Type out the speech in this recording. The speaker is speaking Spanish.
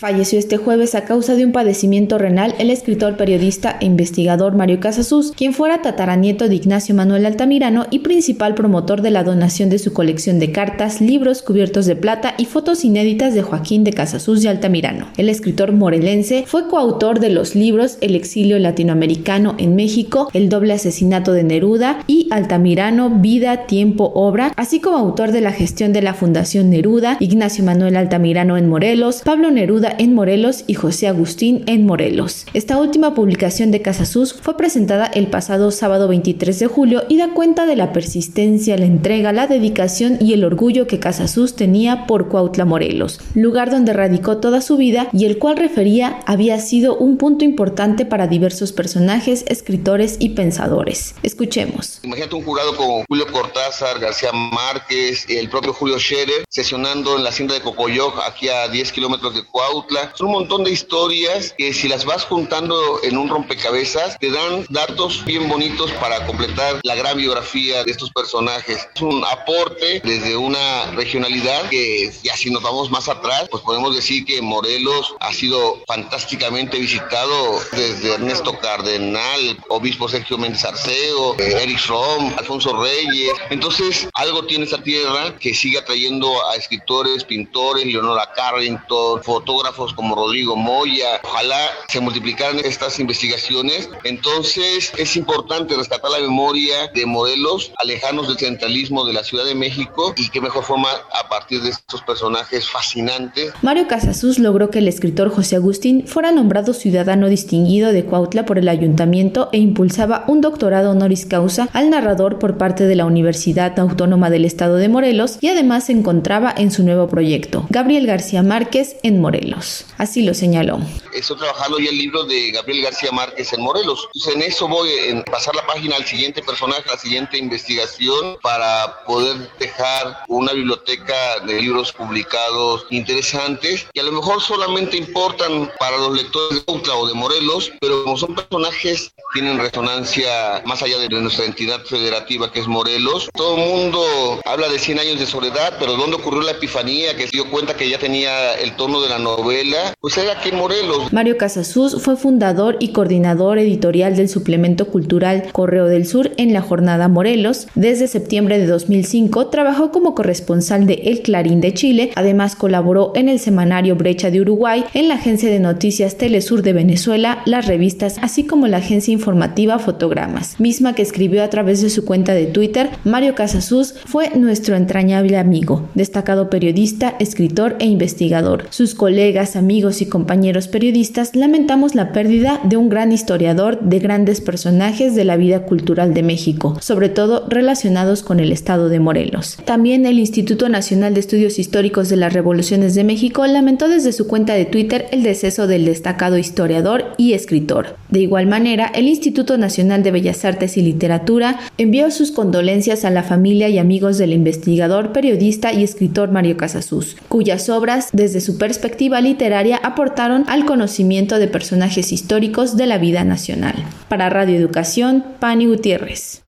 Falleció este jueves a causa de un padecimiento renal el escritor, periodista e investigador Mario Casasús, quien fuera tataranieto de Ignacio Manuel Altamirano y principal promotor de la donación de su colección de cartas, libros cubiertos de plata y fotos inéditas de Joaquín de Casasús y Altamirano. El escritor morelense fue coautor de los libros El exilio latinoamericano en México, El doble asesinato de Neruda y Altamirano, Vida, Tiempo, Obra, así como autor de la gestión de la Fundación Neruda, Ignacio Manuel Altamirano en Morelos, Pablo Neruda en Morelos y José Agustín en Morelos. Esta última publicación de Casasus fue presentada el pasado sábado 23 de julio y da cuenta de la persistencia, la entrega, la dedicación y el orgullo que Casasus tenía por Cuautla, Morelos, lugar donde radicó toda su vida y el cual refería había sido un punto importante para diversos personajes, escritores y pensadores. Escuchemos. Imagínate un jurado como Julio Cortázar, García Márquez, el propio Julio Scherer, sesionando en la hacienda de Cocoyoc, aquí a 10 kilómetros de Cuautla son un montón de historias que si las vas juntando en un rompecabezas te dan datos bien bonitos para completar la gran biografía de estos personajes. Es un aporte desde una regionalidad que ya si nos vamos más atrás, pues podemos decir que Morelos ha sido fantásticamente visitado desde Ernesto Cardenal, obispo Sergio Méndez Arceo, Eric Fromm, Alfonso Reyes. Entonces, algo tiene esa tierra que sigue atrayendo a escritores, pintores, Leonora Carrington, fotógrafos como Rodrigo Moya. Ojalá se multiplicaran estas investigaciones. Entonces es importante rescatar la memoria de modelos alejanos del centralismo de la Ciudad de México y qué mejor forma a partir de estos personajes fascinantes. Mario Casasus logró que el escritor José Agustín fuera nombrado ciudadano distinguido de Cuautla por el ayuntamiento e impulsaba un doctorado honoris causa al narrador por parte de la Universidad Autónoma del Estado de Morelos y además se encontraba en su nuevo proyecto, Gabriel García Márquez en Morelos. Así lo señaló. Estoy trabajando ya el libro de Gabriel García Márquez en Morelos. Entonces, en eso voy a pasar la página al siguiente personaje, a la siguiente investigación, para poder dejar una biblioteca de libros publicados interesantes que a lo mejor solamente importan para los lectores de Utla o de Morelos, pero como son personajes, tienen resonancia más allá de nuestra entidad federativa que es Morelos. Todo el mundo habla de 100 años de soledad, pero ¿dónde ocurrió la epifanía que se dio cuenta que ya tenía el tono de la novela? pues aquí Morelos. Mario Casasus fue fundador y coordinador editorial del suplemento cultural Correo del Sur en la jornada Morelos. Desde septiembre de 2005 trabajó como corresponsal de El Clarín de Chile, además colaboró en el semanario Brecha de Uruguay, en la agencia de noticias Telesur de Venezuela, las revistas, así como la agencia informativa Fotogramas, misma que escribió a través de su cuenta de Twitter, Mario Casasus fue nuestro entrañable amigo, destacado periodista, escritor e investigador. Sus colegas amigos y compañeros periodistas, lamentamos la pérdida de un gran historiador de grandes personajes de la vida cultural de México, sobre todo relacionados con el estado de Morelos. También el Instituto Nacional de Estudios Históricos de las Revoluciones de México lamentó desde su cuenta de Twitter el deceso del destacado historiador y escritor. De igual manera, el Instituto Nacional de Bellas Artes y Literatura envió sus condolencias a la familia y amigos del investigador, periodista y escritor Mario Casasus, cuyas obras, desde su perspectiva literaria aportaron al conocimiento de personajes históricos de la vida nacional. Para Radio Educación, Pani Gutiérrez.